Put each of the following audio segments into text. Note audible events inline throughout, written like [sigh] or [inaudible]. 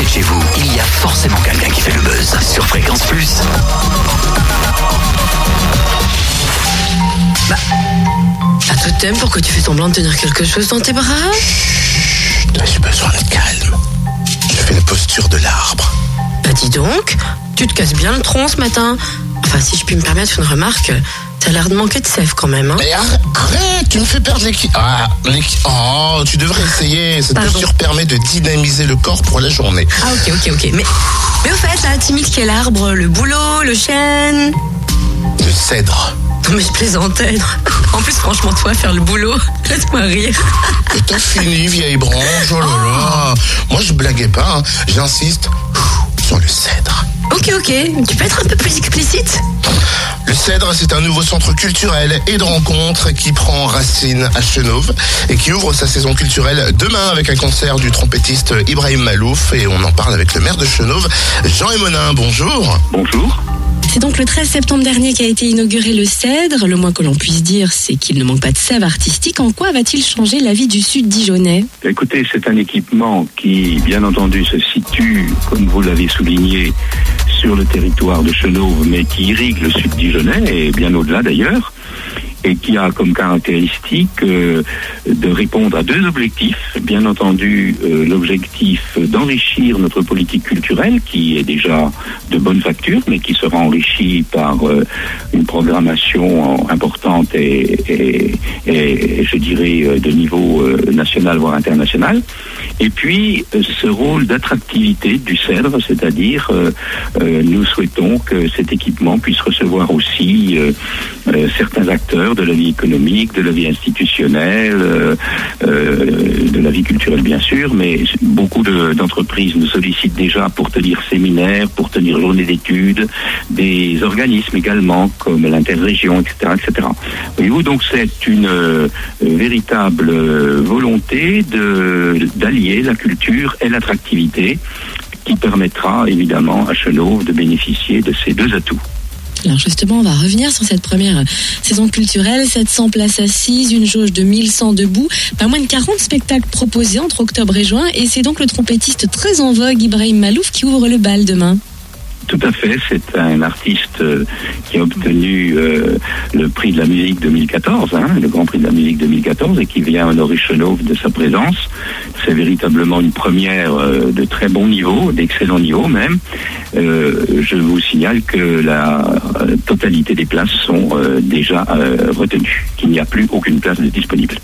côté de chez vous, il y a forcément quelqu'un qui fait le buzz sur Fréquence Plus. Bah, Un totem, pourquoi tu fais semblant de tenir quelque chose dans tes bras? J'ai besoin de calme. Je fais la posture de l'arbre. Bah dis donc, tu te casses bien le tronc ce matin. Enfin, si je puis me permettre une remarque, t'as l'air de manquer de sève quand même. Hein Mais arrête, tu me fais perdre l'équilibre. Ah, oh, tu devrais essayer. Cette Pardon. posture permet de dynamiser le corps pour la journée. Ah ok, ok, ok. Mais, mais au fait, là, timide quel arbre Le boulot, le chêne Le cèdre. Non mais je plaisantais. En plus, franchement, toi, faire le boulot, [laughs] laisse-moi rire. Et t'as fini, vieille branche. Oh là là. Moi, je blaguais pas. hein. J'insiste sur le cèdre. Ok, ok. Tu peux être un peu plus explicite? Cèdre, c'est un nouveau centre culturel et de rencontres qui prend racine à Chenauve et qui ouvre sa saison culturelle demain avec un concert du trompettiste Ibrahim Malouf. Et on en parle avec le maire de Chenauve, Jean Emonin. Bonjour. Bonjour. C'est donc le 13 septembre dernier qu'a été inauguré le Cèdre. Le moins que l'on puisse dire, c'est qu'il ne manque pas de sève artistique. En quoi va-t-il changer la vie du Sud Dijonnais? Écoutez, c'est un équipement qui, bien entendu, se situe, comme vous l'avez souligné, sur le territoire de Chenauve, mais qui irrigue le sud dijonnais et bien au-delà d'ailleurs, et qui a comme caractéristique euh, de répondre à deux objectifs. Bien entendu, euh, l'objectif d'enrichir notre politique culturelle, qui est déjà de bonne facture, mais qui sera enrichie par euh, une programmation importante et, je dirais de niveau national voire international. Et puis euh, ce rôle d'attractivité du cèdre, c'est-à-dire euh, euh, nous souhaitons que cet équipement puisse recevoir aussi certains acteurs de la vie économique, de la vie institutionnelle, de la vie culturelle bien sûr, mais beaucoup de- d'entreprises nous sollicitent déjà pour tenir séminaires, pour tenir journées d'études, des organismes également comme l'interrégion, etc., etc. Voyez-vous, donc c'est une véritable volonté de la culture et l'attractivité qui permettra évidemment à Chenauve de bénéficier de ces deux atouts. Alors justement, on va revenir sur cette première saison culturelle. 700 places assises, une jauge de 1100 debout, pas moins de 40 spectacles proposés entre octobre et juin. Et c'est donc le trompettiste très en vogue, Ibrahim Malouf, qui ouvre le bal demain. Tout à fait, c'est un artiste euh, qui a obtenu euh, le prix de la musique 2014, hein, le Grand Prix de la musique 2014, et qui vient honorer Chenauve de sa présence. C'est véritablement une première euh, de très bon niveau, d'excellent niveau même. Je vous signale que la totalité des places sont déjà retenues, qu'il n'y a plus aucune place de disponible.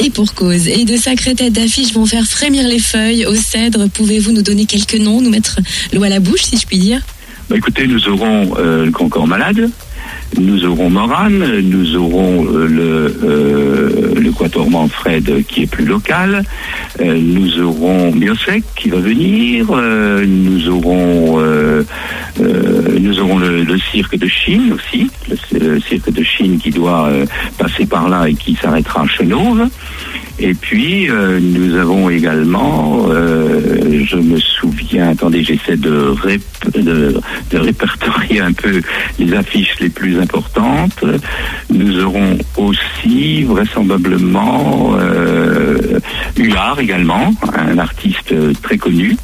Et pour cause. Et de sacrées têtes d'affiches vont faire frémir les feuilles au cèdre. Pouvez-vous nous donner quelques noms, nous mettre l'eau à la bouche, si je puis dire? Bah, écoutez, nous aurons euh, le Concorde Malade, nous aurons Morane, nous aurons euh, le, euh, le qui est plus local, euh, nous aurons Biosec qui va venir, nous aurons nous aurons le, cirque de Chine aussi, le, cirque de Chine qui doit passer par là et qui s'arrêtera à Chenauve. Et puis, euh, nous avons également, euh, je me souviens, attendez, j'essaie de, rép- de, répertorier un peu les affiches les plus importantes. Nous aurons aussi, vraisemblablement, euh, Huard également, un artiste très connu.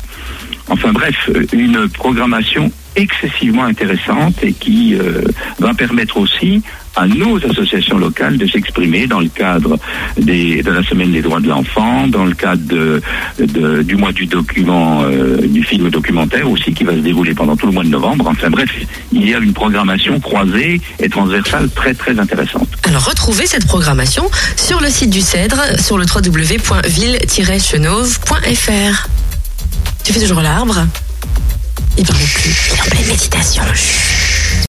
Enfin bref, une programmation excessivement intéressante et qui euh, va permettre aussi à nos associations locales de s'exprimer dans le cadre des, de la semaine des droits de l'enfant, dans le cadre de, du mois du document, euh, du film documentaire aussi qui va se dérouler pendant tout le mois de novembre. Enfin bref, il y a une programmation croisée et transversale très très intéressante. Alors retrouvez cette programmation sur le site du Cèdre, sur le www.ville-chenauve.fr. Tu fais toujours l'arbre? Il parle plus, il est en pleine méditation. Chut.